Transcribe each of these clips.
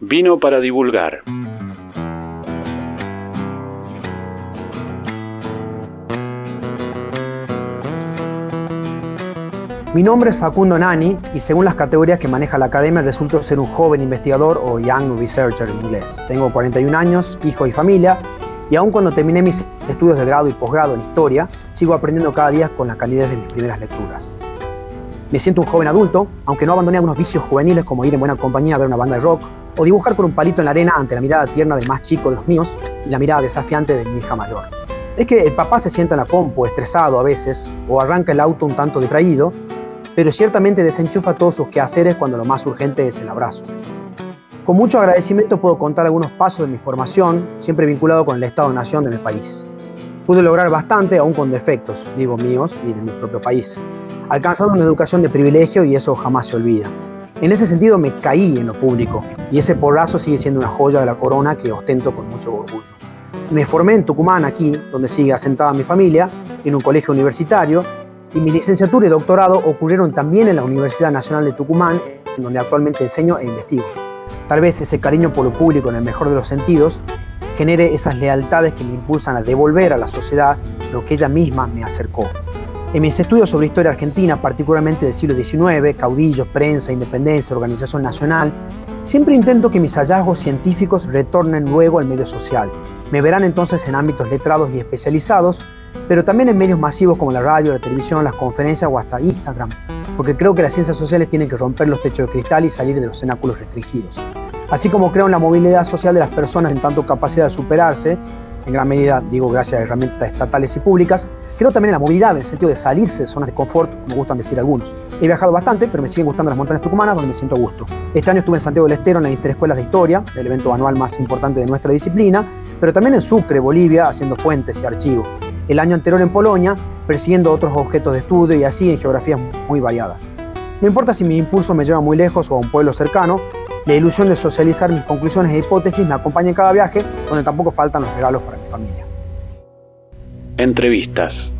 Vino para divulgar. Mi nombre es Facundo Nani y según las categorías que maneja la academia resulto ser un joven investigador o young researcher en inglés. Tengo 41 años, hijo y familia y aun cuando terminé mis estudios de grado y posgrado en historia, sigo aprendiendo cada día con la calidez de mis primeras lecturas. Me siento un joven adulto, aunque no abandoné algunos vicios juveniles como ir en buena compañía a ver una banda de rock o dibujar con un palito en la arena ante la mirada tierna del más chico de los míos y la mirada desafiante de mi hija mayor. Es que el papá se sienta en la compu estresado a veces o arranca el auto un tanto distraído pero ciertamente desenchufa todos sus quehaceres cuando lo más urgente es el abrazo. Con mucho agradecimiento puedo contar algunos pasos de mi formación, siempre vinculado con el Estado-Nación de mi país. Pude lograr bastante, aún con defectos, digo míos y de mi propio país, alcanzando una educación de privilegio y eso jamás se olvida. En ese sentido me caí en lo público y ese porrazo sigue siendo una joya de la corona que ostento con mucho orgullo. Me formé en Tucumán, aquí, donde sigue asentada mi familia, en un colegio universitario y mi licenciatura y doctorado ocurrieron también en la Universidad Nacional de Tucumán, en donde actualmente enseño e investigo. Tal vez ese cariño por lo público en el mejor de los sentidos genere esas lealtades que me impulsan a devolver a la sociedad lo que ella misma me acercó. En mis estudios sobre historia argentina, particularmente del siglo XIX, caudillos, prensa, independencia, organización nacional, siempre intento que mis hallazgos científicos retornen luego al medio social. Me verán entonces en ámbitos letrados y especializados pero también en medios masivos como la radio, la televisión, las conferencias o hasta Instagram, porque creo que las ciencias sociales tienen que romper los techos de cristal y salir de los cenáculos restringidos. Así como creo en la movilidad social de las personas en tanto capacidad de superarse, en gran medida, digo, gracias a herramientas estatales y públicas, creo también en la movilidad, en el sentido de salirse de zonas de confort, como gustan decir algunos. He viajado bastante, pero me siguen gustando las montañas tucumanas, donde me siento a gusto. Este año estuve en Santiago del Estero en las Interescuelas de Historia, el evento anual más importante de nuestra disciplina, pero también en Sucre, Bolivia, haciendo fuentes y archivos el año anterior en Polonia, persiguiendo otros objetos de estudio y así en geografías muy variadas. No importa si mi impulso me lleva muy lejos o a un pueblo cercano, la ilusión de socializar mis conclusiones e hipótesis me acompaña en cada viaje, donde tampoco faltan los regalos para mi familia. Entrevistas.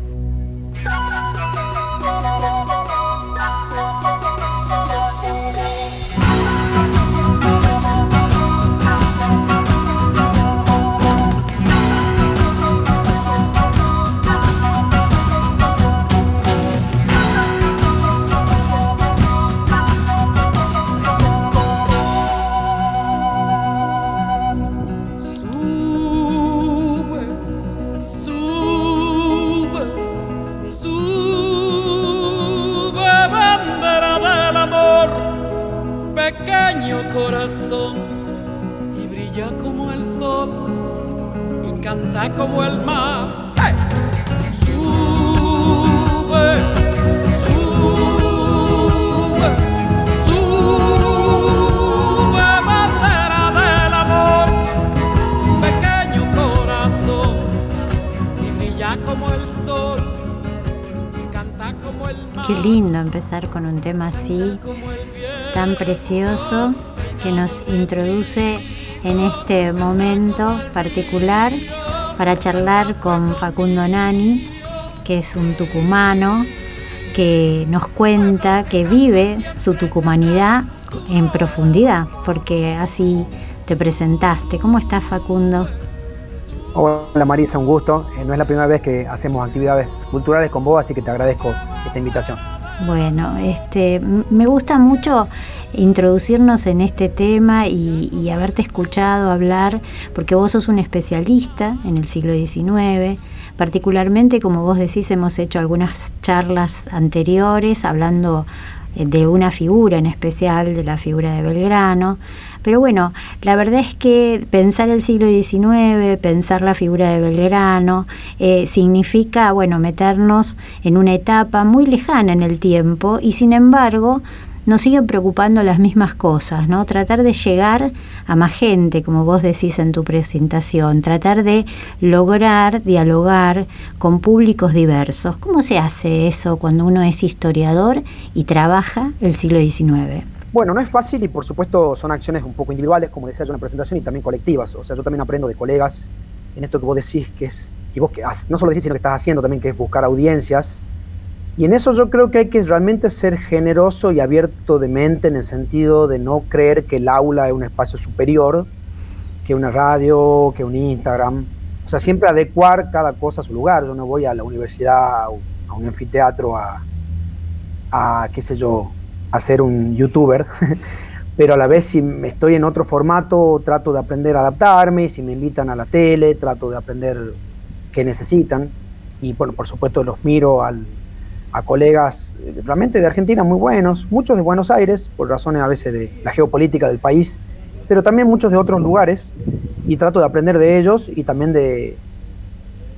Así, tan precioso, que nos introduce en este momento particular para charlar con Facundo Nani, que es un tucumano que nos cuenta que vive su tucumanidad en profundidad, porque así te presentaste. ¿Cómo estás, Facundo? Hola Marisa, un gusto. Eh, no es la primera vez que hacemos actividades culturales con vos, así que te agradezco esta invitación. Bueno, este, me gusta mucho introducirnos en este tema y, haberte escuchado hablar, porque vos sos un especialista en el siglo XIX, particularmente, como vos decís, hemos hecho algunas charlas anteriores hablando eh, de una figura en especial, de la figura de Belgrano. Pero bueno, la verdad es que pensar el siglo XIX, pensar la figura de Belgrano, eh, significa, bueno, meternos en una etapa muy lejana en el tiempo y sin embargo nos siguen preocupando las mismas cosas, ¿no? Tratar de llegar a más gente, como vos decís en tu presentación, tratar de lograr dialogar con públicos diversos. ¿Cómo se hace eso cuando uno es historiador y trabaja el siglo XIX? Bueno, no es fácil y por supuesto son acciones un poco individuales, como decía yo en la presentación, y también colectivas. O sea, yo también aprendo de colegas en esto que vos decís que es, y vos que no solo decís, sino que estás haciendo también, que es buscar audiencias Y en eso yo creo que hay que realmente ser generoso y abierto de mente en el sentido de no creer que el aula es un espacio superior que una radio, que un Instagram. O sea, siempre adecuar cada cosa a su lugar. Yo no voy a la universidad, a un anfiteatro, a, a qué sé yo, a ser un youtuber. pero a la vez si estoy en otro formato trato de aprender a adaptarme, si me invitan a la tele trato de aprender qué necesitan y bueno, por supuesto los miro al, a colegas eh, realmente de Argentina muy buenos, muchos de Buenos Aires, por razones a veces de la geopolítica del país, pero también muchos de otros lugares, y trato de aprender de ellos y también de,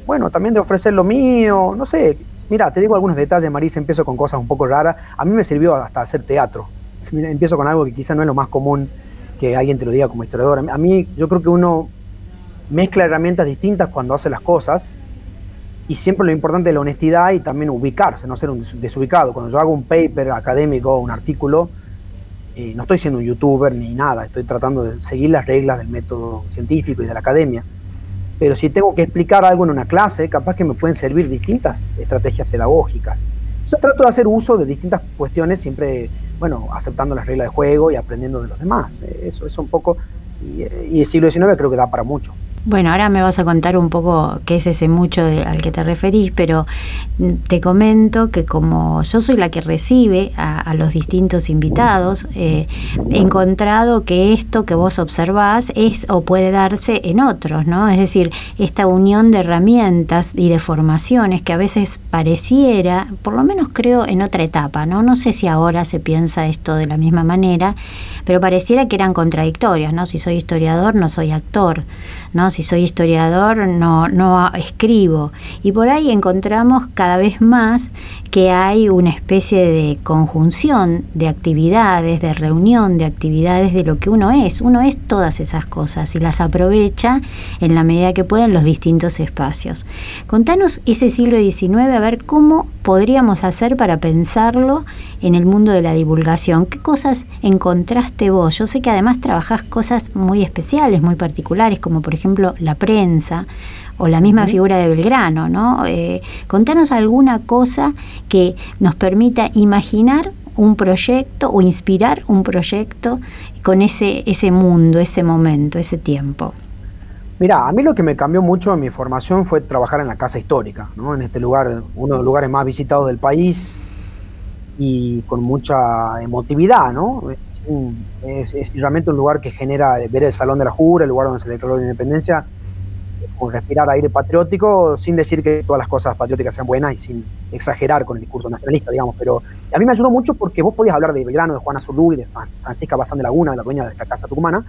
bueno, también de ofrecer lo mío, no sé, mira, te digo algunos detalles, Marisa, empiezo con cosas un poco raras, a mí me sirvió hasta hacer teatro, empiezo con algo que quizá no es lo más común que alguien te lo diga como historiador, a mí yo creo que uno mezcla herramientas distintas cuando hace las cosas, y siempre lo importante es la honestidad y también ubicarse, no ser un desubicado. Cuando yo hago un paper académico, un artículo, eh, no estoy siendo un youtuber ni nada, estoy tratando de seguir las reglas del método científico y de la academia. Pero si tengo que explicar algo en una clase, capaz que me pueden servir distintas estrategias pedagógicas. O sea, trato de hacer uso de distintas cuestiones, siempre, bueno, aceptando las reglas de juego y aprendiendo de los demás. Eso es un poco, y, y el siglo XIX creo que da para mucho. Bueno, ahora me vas a contar un poco qué es ese mucho al que te referís, pero te comento que como yo soy la que recibe a, los distintos invitados, eh, he encontrado que esto que vos observás es o puede darse en otros, ¿no? Es decir, esta unión de herramientas y de formaciones que a veces pareciera, por lo menos creo en otra etapa, ¿no? No sé si ahora se piensa esto de la misma manera, pero pareciera que eran contradictorias, ¿no? Si soy historiador, no soy actor, ¿no? Si soy historiador, no, no escribo. Y por ahí encontramos cada vez más que hay una especie de conjunción de actividades, de reunión de actividades de lo que uno es. Uno es todas esas cosas y las aprovecha en la medida que puede en los distintos espacios. Contanos ese siglo XIX, a ver cómo podríamos hacer para pensarlo en el mundo de la divulgación. ¿Qué cosas encontraste vos? Yo sé que además trabajás cosas muy especiales, muy particulares, como por ejemplo la prensa o la misma figura de Belgrano, ¿no? Eh, contanos alguna cosa que nos permita imaginar un proyecto o inspirar un proyecto con ese, ese mundo, ese momento, ese tiempo. Mira, a mí lo que me cambió mucho en mi formación fue trabajar en la Casa Histórica, ¿no? en este lugar, uno de los lugares más visitados del país y con mucha emotividad, ¿no? Es, realmente un lugar que genera ver el Salón de la Jura, el lugar donde se declaró la independencia, con respirar aire patriótico, sin decir que todas las cosas patrióticas sean buenas y sin exagerar con el discurso nacionalista, digamos. Pero a mí me ayudó mucho porque vos podías hablar de Belgrano, de Juana Zurduy, de Francisca Bazán de Laguna, la dueña de esta casa tucumana,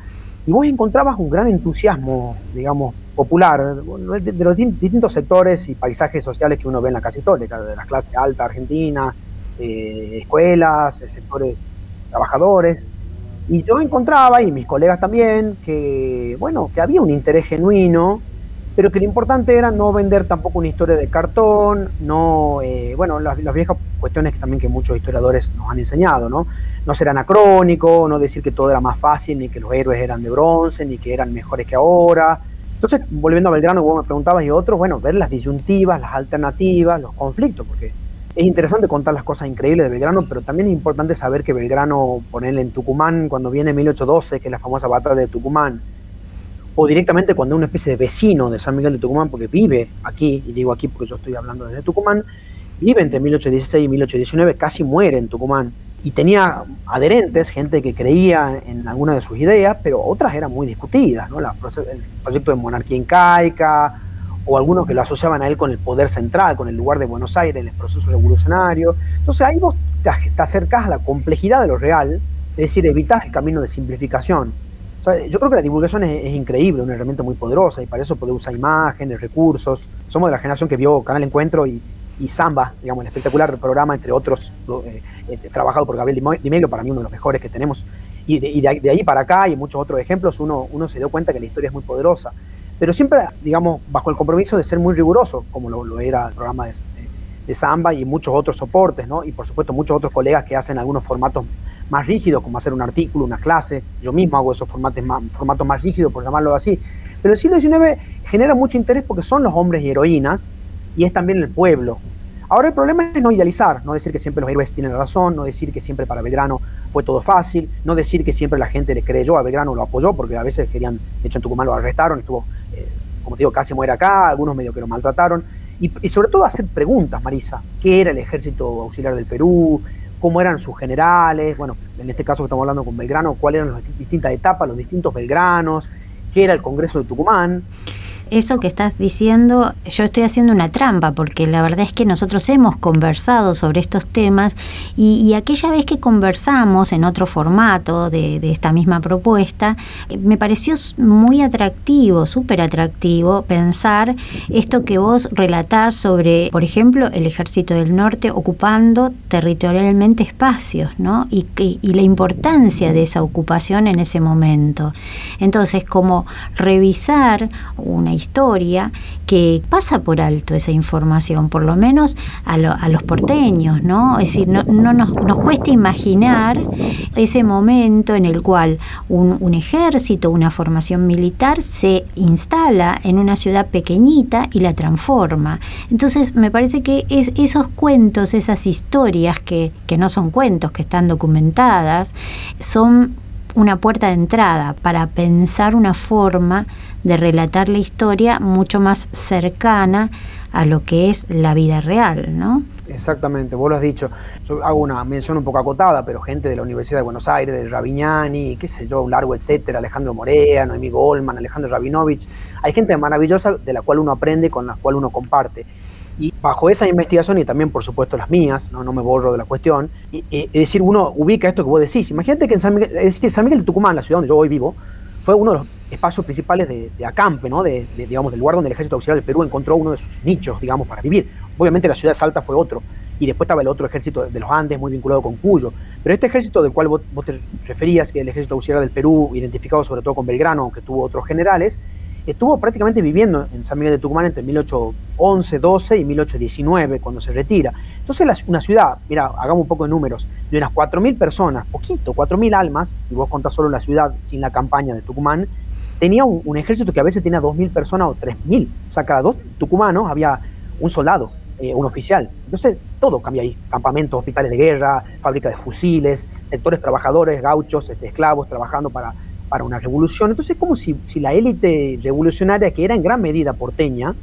y vos encontrabas un gran entusiasmo, digamos, popular, de, los distintos sectores y paisajes sociales que uno ve en la casa histórica, de la clase alta argentina, eh, escuelas, sectores trabajadores. Y yo encontraba, y mis colegas también, que, bueno, que había un interés genuino, pero que lo importante era no vender tampoco una historia de cartón, no, eh, bueno, las, viejas cuestiones que también que muchos historiadores nos han enseñado, ¿no? No ser anacrónico, no decir que todo era más fácil, ni que los héroes eran de bronce, ni que eran mejores que ahora. Entonces, volviendo a Belgrano, vos me preguntabas y otros, bueno, ver las disyuntivas, las alternativas, los conflictos, porque es interesante contar las cosas increíbles de Belgrano, pero también es importante saber que Belgrano, ponerle en Tucumán, cuando viene 1812, que es la famosa batalla de Tucumán, o directamente cuando es una especie de vecino de San Miguel de Tucumán, porque vive aquí, y digo aquí porque yo estoy hablando desde Tucumán, vive entre 1816 y 1819, casi muere en Tucumán, y tenía adherentes, gente que creía en alguna de sus ideas, pero otras eran muy discutidas, el proyecto de monarquía incaica, o algunos que lo asociaban a él con el poder central, con el lugar de Buenos Aires en el proceso revolucionario. Entonces ahí vos te, acercás a la complejidad de lo real, es decir, evitas el camino de simplificación. yo creo que la divulgación es, increíble, una herramienta muy poderosa y para eso puede usar imágenes, recursos. Somos de la generación que vio Canal Encuentro y, y Samba, digamos, el espectacular programa, entre otros, eh, eh, trabajado por Gabriel Di Meglio, para mí uno de los mejores que tenemos. Y, de, de, ahí para acá y muchos otros ejemplos, uno, uno se dio cuenta que la historia es muy poderosa pero siempre, digamos, bajo el compromiso de ser muy riguroso, como lo, era el programa de, de, Samba y muchos otros soportes, ¿no? Y por supuesto muchos otros colegas que hacen algunos formatos más rígidos, como hacer un artículo, una clase. Yo mismo hago esos formatos más, formatos más rígidos, por llamarlo así. Pero el siglo XIX genera mucho interés porque son los hombres y heroínas y es también el pueblo. Ahora el problema es no idealizar, no decir que siempre los héroes tienen razón, no decir que siempre para Belgrano fue todo fácil, no decir que siempre la gente le creyó a Belgrano, lo apoyó, porque a veces querían, de hecho en Tucumán lo arrestaron, estuvo, eh, como te digo, casi muere acá, algunos medio que lo maltrataron, y, y, sobre todo hacer preguntas, Marisa, ¿qué era el ejército auxiliar del Perú? ¿Cómo eran sus generales? Bueno, en este caso que estamos hablando con Belgrano, ¿cuáles eran las distintas etapas, los distintos Belgranos? ¿Qué era el Congreso de Tucumán? Eso que estás diciendo, yo estoy haciendo una trampa, porque la verdad es que nosotros hemos conversado sobre estos temas y, aquella vez que conversamos en otro formato de, esta misma propuesta, eh, me pareció muy atractivo, súper atractivo pensar esto que vos relatás sobre, por ejemplo, el ejército del norte ocupando territorialmente espacios, ¿no? Y, y la importancia de esa ocupación en ese momento. Entonces, como revisar una historia que pasa por alto esa información, por lo menos a, los porteños, ¿no? Es decir, no, nos, cuesta imaginar ese momento en el cual un, ejército, una formación militar se instala en una ciudad pequeñita y la transforma. Entonces, me parece que es, esos cuentos, esas historias que, que no son cuentos, que están documentadas, son una puerta de entrada para pensar una forma de relatar la historia mucho más cercana a lo que es la vida real, ¿no? Exactamente, vos lo has dicho. Yo hago una mención un poco acotada, pero gente de la Universidad de Buenos Aires, de Ravignani, qué sé yo, largo etcétera, Alejandro Morea, Noemí Goldman, Alejandro Rabinovich. Hay gente maravillosa de la cual uno aprende, con la cual uno comparte. Y bajo esa investigación y también, por supuesto, las mías, no, no me borro de la cuestión, es decir, uno ubica esto que vos decís. Imagínate que en San Miguel, es decir, San Miguel de Tucumán, la ciudad donde yo hoy vivo, fue uno de los espacios principales de, acampe, ¿no? De, digamos, del lugar donde el ejército auxiliar del Perú encontró uno de sus nichos, digamos, para vivir. Obviamente la ciudad de Salta fue otro, y después estaba el otro ejército de los Andes, muy vinculado con Cuyo. Pero este ejército del cual vos, te referías, que el ejército auxiliar del Perú, identificado sobre todo con Belgrano, que tuvo otros generales, estuvo prácticamente viviendo en San Miguel de Tucumán entre 1811, 12 y 1819, cuando se retira. Entonces, una ciudad, mira, hagamos un poco de números, de unas 4.000 personas, poquito, 4.000 almas, si vos contás solo la ciudad sin la campaña de Tucumán, tenía un, ejército que a veces tenía 2.000 personas o 3.000. O sea, cada dos tucumanos había un soldado, eh, un oficial. Entonces, todo cambia ahí. Campamentos, hospitales de guerra, fábrica de fusiles, sectores trabajadores, gauchos, este, esclavos trabajando para para una revolución. Entonces es como si, si la élite revolucionaria, que era en gran medida porteña,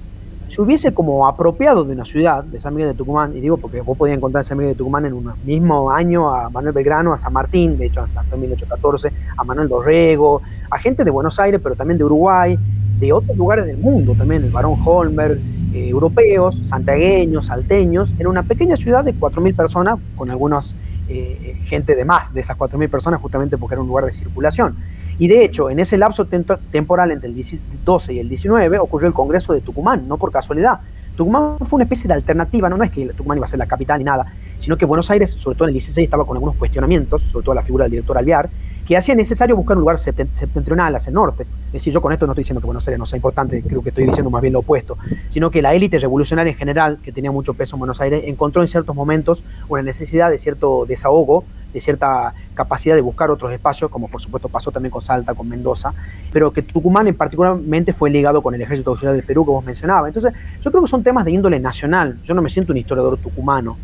se hubiese como apropiado de una ciudad, de San Miguel de Tucumán, y digo porque vos podías encontrar San Miguel de Tucumán en un mismo año a Manuel Belgrano, a San Martín, de hecho hasta 1814, a Manuel Dorrego, a gente de Buenos Aires, pero también de Uruguay, de otros lugares del mundo también, el Barón Holmer, eh, europeos, santiagueños, salteños, era una pequeña ciudad de 4.000 personas, con algunos eh, gente de más de esas 4.000 personas, justamente porque era un lugar de circulación. Y de hecho, en ese lapso temporal entre el 12 y el 19 ocurrió el Congreso de Tucumán, no por casualidad. Tucumán fue una especie de alternativa, no, no es que Tucumán iba a ser la capital ni nada, sino que Buenos Aires, sobre todo en el 16, estaba con algunos cuestionamientos, sobre todo la figura del director Alvear, que hacía necesario buscar un lugar septentrional hacia el norte. Es decir, yo con esto no estoy diciendo que Buenos Aires no sea importante, creo que estoy diciendo más bien lo opuesto, sino que la élite revolucionaria en general, que tenía mucho peso en Buenos Aires, encontró en ciertos momentos una necesidad de cierto desahogo, de cierta capacidad de buscar otros espacios, como por supuesto pasó también con Salta, con Mendoza, pero que Tucumán en particularmente fue ligado con el ejército auxiliar del Perú que vos mencionabas. Entonces, yo creo que son temas de índole nacional. Yo no me siento un historiador tucumano.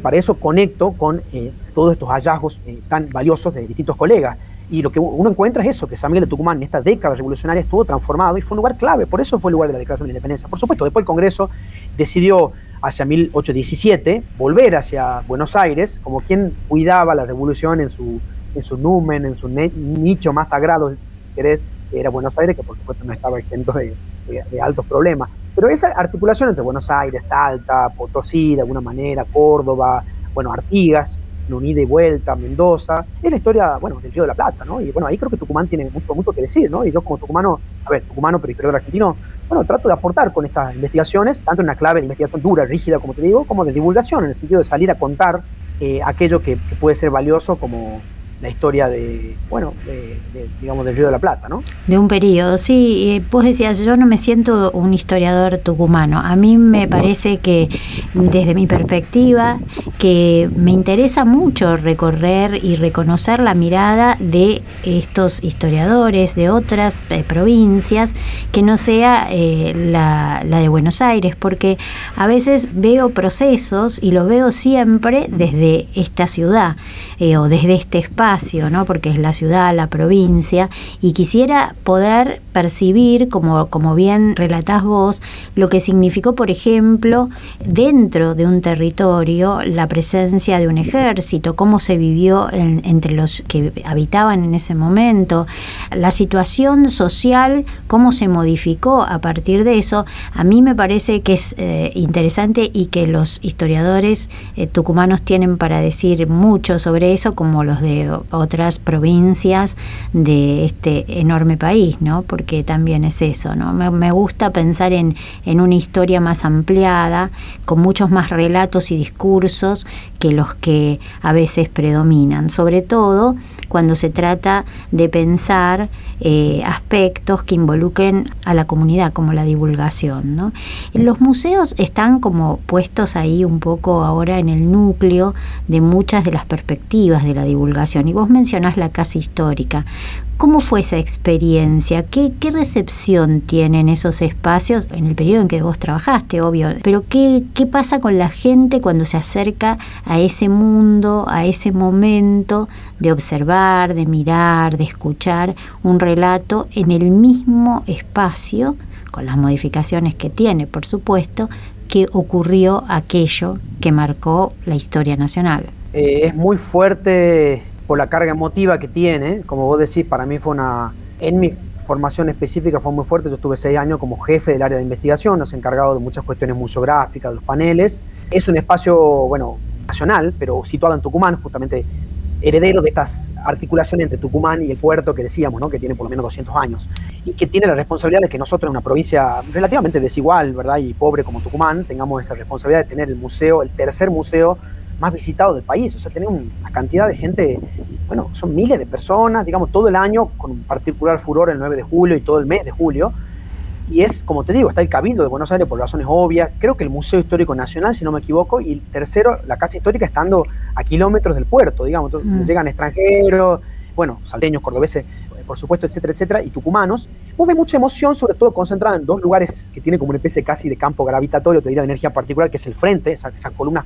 Para eso conecto con eh, todos estos hallazgos eh, tan valiosos de distintos colegas. Y lo que uno encuentra es eso, que San Miguel de Tucumán en esta década revolucionaria estuvo transformado y fue un lugar clave, por eso fue el lugar de la Declaración de Independencia. Por supuesto, después el Congreso decidió hacia 1817 volver hacia Buenos Aires como quien cuidaba la revolución en su, en su numen, en su nicho más sagrado, si querés, que era Buenos Aires, que por supuesto no estaba exento de, de altos problemas. Pero esa articulación entre Buenos Aires, Salta, Potosí, de alguna manera, Córdoba, bueno, Artigas, un ida y vuelta, Mendoza, es la historia, bueno, del Río de la Plata, ¿no? Y bueno, ahí creo que Tucumán tiene mucho, mucho que decir, ¿no? Y yo como tucumano, a ver, tucumano, pero historiador argentino, bueno, trato de aportar con estas investigaciones, tanto en una clave de investigación dura, rígida, como te digo, como de divulgación, en el sentido de salir a contar eh, aquello que, puede ser valioso como, la historia de, bueno, de, digamos, del Río de la Plata, ¿no? De un periodo, sí. Vos decías, yo no me siento un historiador tucumano. A mí me parece que, desde mi perspectiva, que me interesa mucho recorrer y reconocer la mirada de estos historiadores de otras eh, provincias, que no sea eh, la, la de Buenos Aires, porque a veces veo procesos y lo veo siempre desde esta ciudad o desde este espacio ¿no? porque es la ciudad, la provincia, y quisiera poder percibir, como, como bien relatás vos, lo que significó, por ejemplo, dentro de un territorio la presencia de un ejército, cómo se vivió entre los que habitaban en ese momento, la situación social, cómo se modificó a partir de eso, a mí me parece que es eh, interesante y que los historiadores eh, tucumanos tienen para decir mucho sobre eso, como los de otras provincias de este enorme país, ¿no? Porque también es eso, ¿no? Me, gusta pensar en, en, una historia más ampliada, con muchos más relatos y discursos que los que a veces predominan, sobre todo cuando se trata de pensar eh, aspectos que involucren a la comunidad, como la divulgación. ¿no? Los museos están como puestos ahí un poco ahora en el núcleo de muchas de las perspectivas de la divulgación. Y vos mencionás la casa histórica. ¿Cómo fue esa experiencia? ¿Qué, recepción tienen esos espacios en el periodo en que vos trabajaste, obvio? Pero ¿qué, ¿qué pasa con la gente cuando se acerca a ese mundo, a ese momento de observar, de mirar, de escuchar un relato en el mismo espacio, con las modificaciones que tiene, por supuesto, que ocurrió aquello que marcó la historia nacional? Eh, es muy fuerte por la carga emotiva que tiene, como vos decís, para mí fue una, en mi formación específica fue muy fuerte, yo estuve seis años como jefe del área de investigación, nos he encargado de muchas cuestiones museográficas, de los paneles, es un espacio, bueno, nacional, pero situado en Tucumán, justamente heredero de estas articulaciones entre Tucumán y el puerto que decíamos, ¿no? que tiene por lo menos 200 años, y que tiene la responsabilidad de que nosotros en una provincia relativamente desigual ¿verdad? y pobre como Tucumán tengamos esa responsabilidad de tener el museo, el tercer museo más visitado del país. O sea, tenemos una cantidad de gente, bueno, son miles de personas, digamos, todo el año, con un particular furor el 9 de julio y todo el mes de julio. Y es, como te digo, está el Cabildo de Buenos Aires por razones obvias, creo que el Museo Histórico Nacional, si no me equivoco, y el tercero, la Casa Histórica, estando a kilómetros del puerto, digamos, entonces mm. llegan extranjeros, bueno, salteños, cordobeses, por supuesto, etcétera, etcétera, y tucumanos, vos ves mucha emoción, sobre todo concentrada en dos lugares que tienen como una especie casi de campo gravitatorio, te diría de energía particular, que es el frente, esas, columnas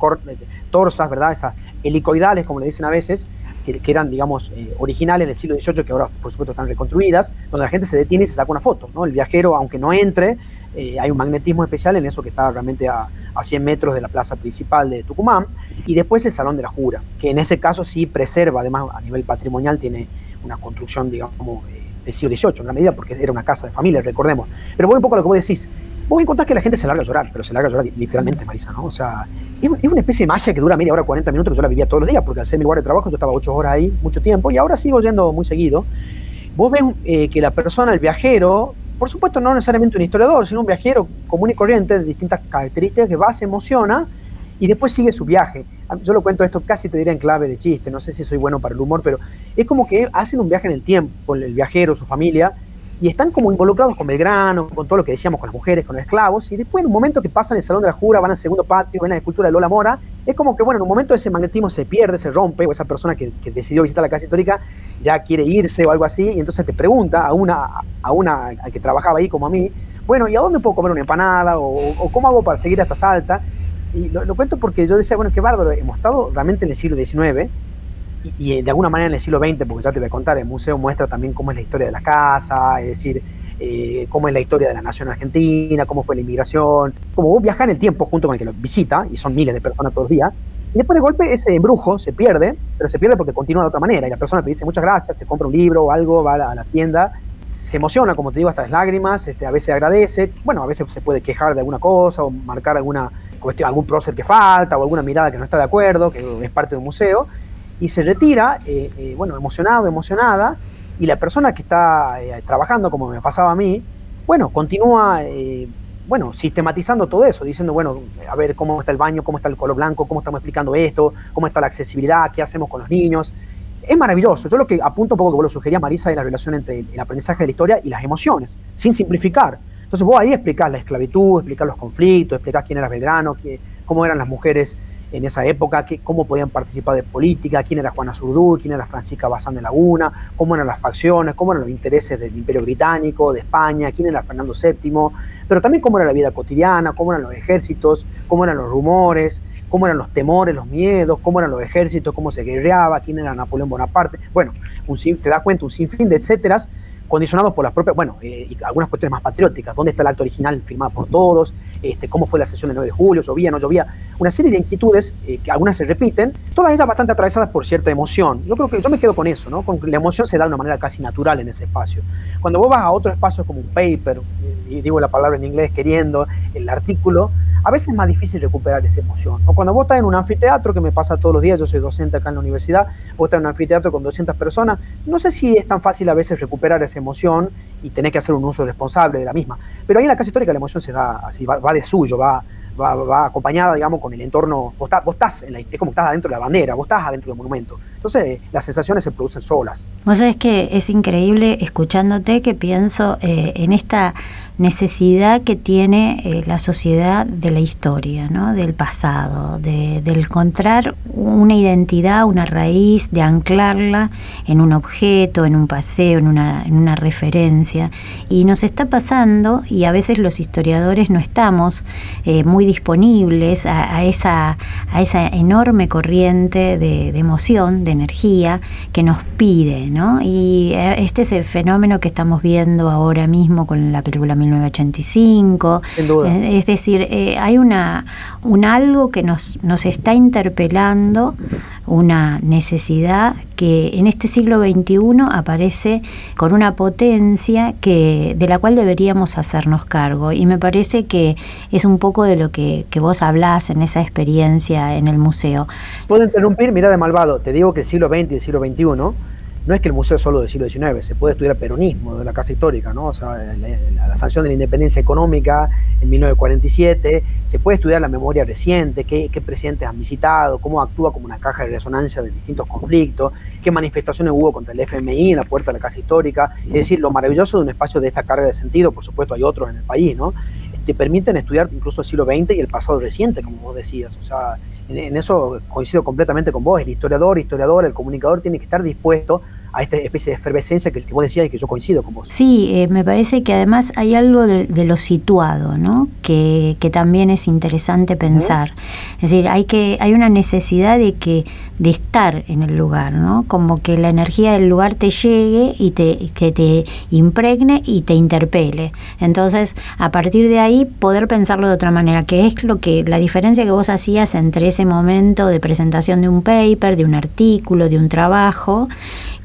torsas, ¿verdad? Esas helicoidales, como le dicen a veces, que, eran, digamos, eh, originales del siglo XVIII, que ahora, por supuesto, están reconstruidas, donde la gente se detiene y se saca una foto, ¿no? El viajero, aunque no entre, eh, hay un magnetismo especial en eso que está realmente a, a 100 metros de la plaza principal de Tucumán, y después el Salón de la Jura, que en ese caso sí preserva, además a nivel patrimonial tiene una construcción, digamos, eh, del siglo XVIII, en gran medida, porque era una casa de familia, recordemos. Pero voy un poco a lo que vos decís. Vos encontrás que la gente se larga a llorar, pero se larga a llorar literalmente, Marisa, ¿no? O sea, es, una especie de magia que dura media hora, 40 minutos, yo la vivía todos los días, porque al ser mi lugar de trabajo yo estaba 8 horas ahí, mucho tiempo, y ahora sigo yendo muy seguido. Vos ves eh, que la persona, el viajero, por supuesto no necesariamente un historiador, sino un viajero común y corriente de distintas características que va, se emociona y después sigue su viaje yo lo cuento esto casi te diría en clave de chiste, no sé si soy bueno para el humor, pero es como que hacen un viaje en el tiempo, el viajero, su familia, y están como involucrados con Belgrano, con todo lo que decíamos, con las mujeres, con los esclavos, y después en un momento que pasan el Salón de la Jura, van al segundo patio, ven la escultura de Lola Mora, es como que, bueno, en un momento ese magnetismo se pierde, se rompe, o esa persona que, decidió visitar la casa histórica ya quiere irse o algo así, y entonces te pregunta a una, a una al que trabajaba ahí como a mí, bueno, ¿y a dónde puedo comer una empanada? ¿O, o cómo hago para seguir hasta Salta? Y lo, cuento porque yo decía, bueno, qué bárbaro, hemos estado realmente en el siglo XIX y, y, de alguna manera en el siglo XX, porque ya te voy a contar, el museo muestra también cómo es la historia de la casa, es decir, eh, cómo es la historia de la nación argentina, cómo fue la inmigración, como vos viajas en el tiempo junto con el que lo visita, y son miles de personas todos los días, y después de golpe ese embrujo se pierde, pero se pierde porque continúa de otra manera, y la persona te dice muchas gracias, se compra un libro o algo, va a la, tienda, se emociona, como te digo, hasta las lágrimas, este, a veces agradece, bueno, a veces se puede quejar de alguna cosa o marcar alguna cuestión, algún prócer que falta o alguna mirada que no está de acuerdo, que es parte de un museo, y se retira, eh, eh, bueno, emocionado, emocionada, y la persona que está eh, trabajando, como me pasaba a mí, bueno, continúa, bueno, sistematizando todo eso, diciendo, bueno, a ver cómo está el baño, cómo está el color blanco, cómo estamos explicando esto, cómo está la accesibilidad, qué hacemos con los niños. es maravilloso. Yo lo que apunto un poco que vos lo sugería, Marisa, es la relación entre el aprendizaje de la historia y las emociones, sin simplificar. Entonces vos ahí explicás la esclavitud, explicás los conflictos, explicás quién era Belgrano, cómo eran las mujeres en esa época, cómo podían participar de política, quién era Juana Zurduy, quién era Francisca Bazán de Laguna, cómo eran las facciones, cómo eran los intereses del Imperio Británico, de España, quién era Fernando VII, pero también cómo era la vida cotidiana, cómo eran los ejércitos, cómo eran los rumores, cómo eran los temores, los miedos, cómo eran los ejércitos, cómo se guerreaba, quién era Napoleón Bonaparte. Bueno, un, te das cuenta, un sinfín de etcéteras condicionados por las propias, bueno, eh, y algunas cuestiones más patrióticas, dónde está el acto original firmado por todos, este, cómo fue la sesión del 9 de julio, llovía, no llovía, una serie de inquietudes eh, que algunas se repiten, todas ellas bastante atravesadas por cierta emoción. Yo creo que yo me quedo con eso, ¿no? Con la emoción se da de una manera casi natural en ese espacio. Cuando vos vas a otro espacio como un paper, eh, y digo la palabra en inglés queriendo, el artículo, a veces es más difícil recuperar esa emoción. O cuando vos estás en un anfiteatro, que me pasa todos los días, yo soy docente acá en la universidad, vos estás en un anfiteatro con 200 personas, no sé si es tan fácil a veces recuperar esa emoción y tenés que hacer un uso responsable de la misma. Pero ahí en la casa histórica la emoción se da así, va, va de suyo, va, va, acompañada, digamos, con el entorno. Vos, estás, en la, es como estás adentro de la bandera, vos estás adentro del monumento. Entonces, las sensaciones se producen solas. Vos sabés que es increíble escuchándote que pienso eh, en esta necesidad que tiene eh, la sociedad de la historia, ¿no? del pasado, de, encontrar una identidad, una raíz, de anclarla en un objeto, en un paseo, en una, en una referencia. Y nos está pasando, y a veces los historiadores no estamos eh, muy disponibles a, esa, a esa enorme corriente de, de, emoción, de energía que nos pide. ¿no? Y eh, este es el fenómeno que estamos viendo ahora mismo con la película 1985. Eh, es decir, eh, hay una, un algo que nos, nos está interpelando, una necesidad que en este siglo XXI aparece con una potencia que, de la cual deberíamos hacernos cargo. Y me parece que es un poco de lo que, que vos hablás en esa experiencia en el museo. Puedo interrumpir, mira de malvado, te digo que el siglo XX y el siglo XXI no es que el museo es solo del siglo XIX, se puede estudiar peronismo de la Casa Histórica, ¿no? O sea, la, sanción de la independencia económica en 1947, se puede estudiar la memoria reciente, qué, presidentes han visitado, cómo actúa como una caja de resonancia de distintos conflictos, qué manifestaciones hubo contra el FMI en la puerta de la Casa Histórica, es decir, lo maravilloso de un espacio de esta carga de sentido, por supuesto hay otros en el país, ¿no? Te permiten estudiar incluso el siglo XX y el pasado reciente, como vos decías, o sea, en, eso coincido completamente con vos, el historiador, historiador, el comunicador tiene que estar dispuesto a esta especie de efervescencia que, vos decías y que yo coincido con vos. Sí, eh, me parece que además hay algo de, lo situado, ¿no? Que, también es interesante pensar. Es decir, hay que hay una necesidad de que de estar en el lugar, ¿no? Como que la energía del lugar te llegue y te que te impregne y te interpele. Entonces, a partir de ahí poder pensarlo de otra manera, que es lo que la diferencia que vos hacías entre ese momento de presentación de un paper, de un artículo, de un trabajo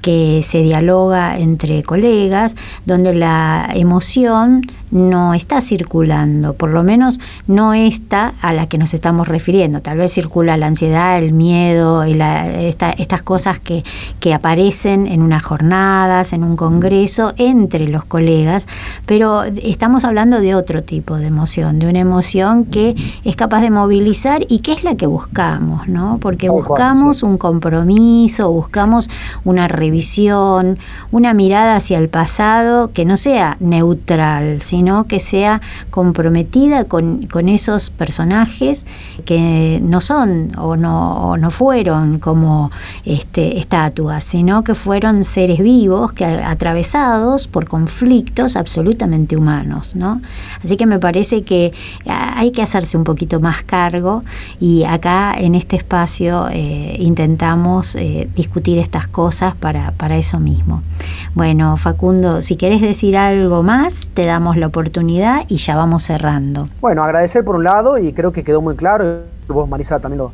que se dialoga entre colegas, donde la emoción no está circulando, por lo menos no está a la que nos estamos refiriendo. Tal vez circula la ansiedad, el miedo, estas cosas que, que aparecen en unas jornadas, en un congreso, entre los colegas, pero estamos hablando de otro tipo de emoción, de una emoción que es capaz de movilizar y que es la que buscamos, ¿no? Porque buscamos un compromiso, buscamos una revisión, una mirada hacia el pasado que no sea neutral, sino que sea comprometida con, esos personajes que no son o no, no fueron como este, estatuas, sino que fueron seres vivos que atravesados por conflictos absolutamente humanos. ¿no? Así que me parece que hay que hacerse un poquito más cargo y acá en este espacio eh, intentamos eh, discutir estas cosas para, para eso mismo. Bueno, Facundo, si querés decir algo más, te damos la oportunidad y ya vamos cerrando. Bueno, agradecer por un lado y creo que quedó muy claro, vos Marisa también lo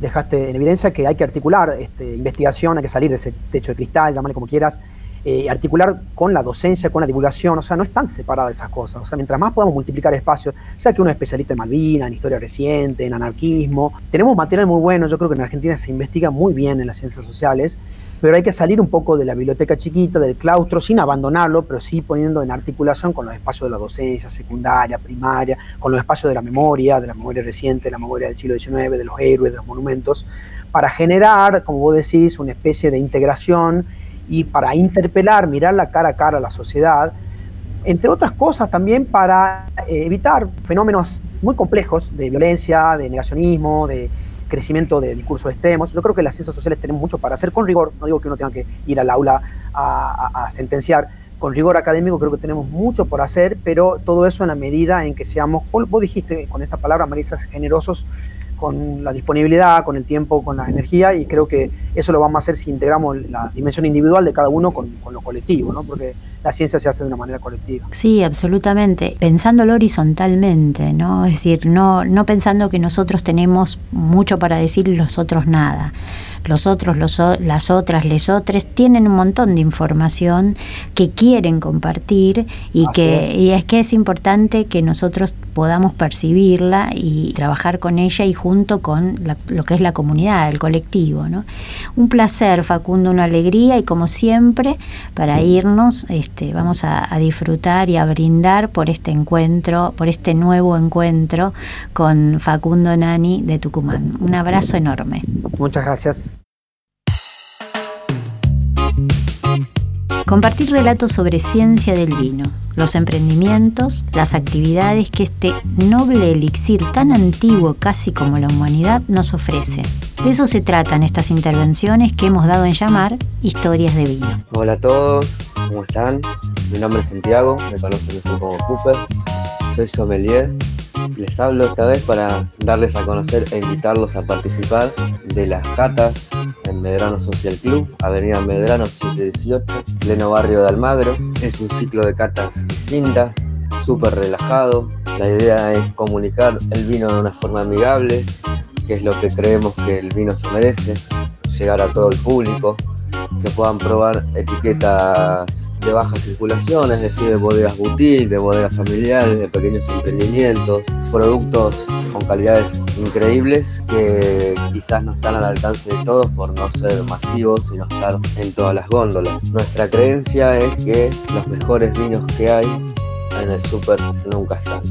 dejaste en evidencia, que hay que articular este, investigación, hay que salir de ese techo de cristal, llámale como quieras, eh, articular con la docencia, con la divulgación, o sea, no están separadas esas cosas, o sea, mientras más podamos multiplicar espacios, sea que uno es especialista en Malvinas, en historia reciente, en anarquismo, tenemos material muy bueno, yo creo que en Argentina se investiga muy bien en las ciencias sociales, pero hay que salir un poco de la biblioteca chiquita, del claustro, sin abandonarlo, pero sí poniendo en articulación con los espacios de la docencia, secundaria, primaria, con los espacios de la memoria, de la memoria reciente, de la memoria del siglo XIX, de los héroes, de los monumentos, para generar, como vos decís, una especie de integración y para interpelar, mirar la cara a cara a la sociedad, entre otras cosas también para eh, evitar fenómenos muy complejos de violencia, de negacionismo, de crecimiento de discursos extremos. Yo creo que las ciencias sociales tenemos mucho para hacer con rigor, no digo que uno tenga que ir al aula a, sentenciar, con rigor académico creo que tenemos mucho por hacer, pero todo eso en la medida en que seamos, vos dijiste con esa palabra, Marisa, generosos con la disponibilidad, con el tiempo, con la energía, y creo que eso lo vamos a hacer si integramos la dimensión individual de cada uno con, con lo colectivo, ¿no? porque la ciencia se hace de una manera colectiva. Sí, absolutamente, pensándolo horizontalmente, ¿no? es decir, no, no pensando que nosotros tenemos mucho para decir y los otros nada los otros, los, las otras, les otras, tienen un montón de información que quieren compartir y que es. y es que es importante que nosotros podamos percibirla y trabajar con ella y junto con lo que es la comunidad, el colectivo. ¿no? Un placer, Facundo, una alegría y como siempre, para irnos, este, vamos a, a disfrutar y a brindar por este encuentro, por este nuevo encuentro con Facundo Nani de Tucumán. Un abrazo enorme. Muchas gracias. Compartir relatos sobre ciencia del vino, los emprendimientos, las actividades que este noble elixir tan antiguo casi como la humanidad nos ofrece. De eso se tratan estas intervenciones que hemos dado en llamar Historias de Vino. Hola a todos, ¿cómo están? Mi nombre es Santiago, me conocen como Cooper, soy sommelier les hablo esta vez para darles a conocer e invitarlos a participar de las catas en Medrano Social Club, Avenida Medrano 718, pleno barrio de Almagro. Es un ciclo de catas distinta, súper relajado. La idea es comunicar el vino de una forma amigable, que es lo que creemos que el vino se merece, llegar a todo el público, que puedan probar etiquetas de baja circulación, es decir, de bodegas boutique, de bodegas familiares, de pequeños emprendimientos, productos con calidades increíbles que quizás no están al alcance de todos por no ser masivos y no estar en todas las góndolas. Nuestra creencia es que los mejores vinos que hay en el súper nunca están.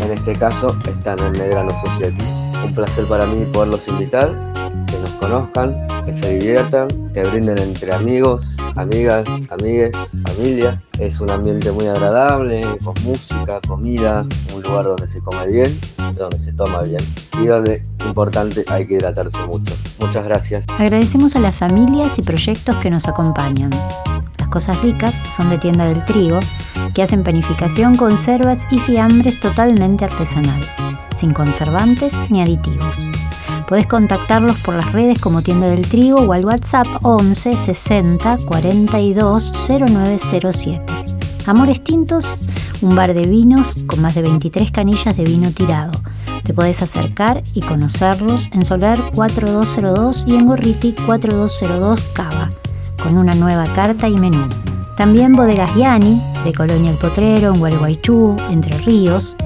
En este caso están en Medrano Society. Un placer para mí poderlos invitar, que nos conozcan, que se diviertan, que brinden entre amigos, amigas, amigues, familia. Es un ambiente muy agradable, con música, comida, un lugar donde se come bien, donde se toma bien y donde, importante, hay que hidratarse mucho. Muchas gracias. Agradecemos a las familias y proyectos que nos acompañan. Las cosas ricas son de Tienda del Trigo, que hacen panificación, conservas y fiambres totalmente artesanal, sin conservantes ni aditivos. Podés contactarlos por las redes como Tienda del Trigo o al WhatsApp 11 60 42 0907. Amores Tintos, un bar de vinos con más de 23 canillas de vino tirado. Te podés acercar y conocerlos en Solar 4202 y en Gorriti 4202 Cava, con una nueva carta y menú. También Bodegas Yani, de Colonia El Potrero, en Gualeguaychú, Entre Ríos,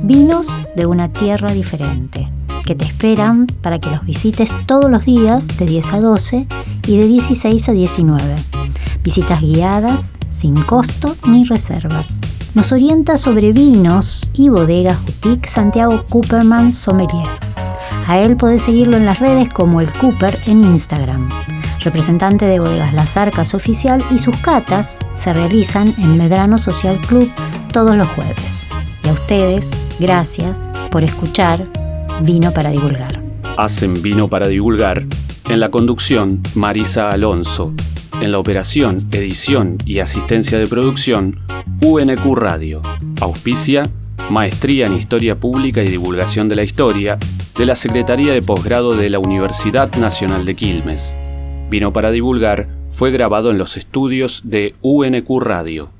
vinos de una tierra diferente que te esperan para que los visites todos los días de 10 a 12 y de 16 a 19. Visitas guiadas, sin costo ni reservas. Nos orienta sobre vinos y bodegas boutique Santiago Cooperman Sommelier. A él podés seguirlo en las redes como el Cooper en Instagram. Representante de Bodegas Las Arcas Oficial y sus catas se realizan en Medrano Social Club todos los jueves. Y a ustedes, gracias por escuchar Vino para divulgar. Hacen vino para divulgar. En la conducción, Marisa Alonso. En la operación, edición y asistencia de producción, UNQ Radio. Auspicia, Maestría en Historia Pública y Divulgación de la Historia, de la Secretaría de Posgrado de la Universidad Nacional de Quilmes. Vino para divulgar fue grabado en los estudios de UNQ Radio.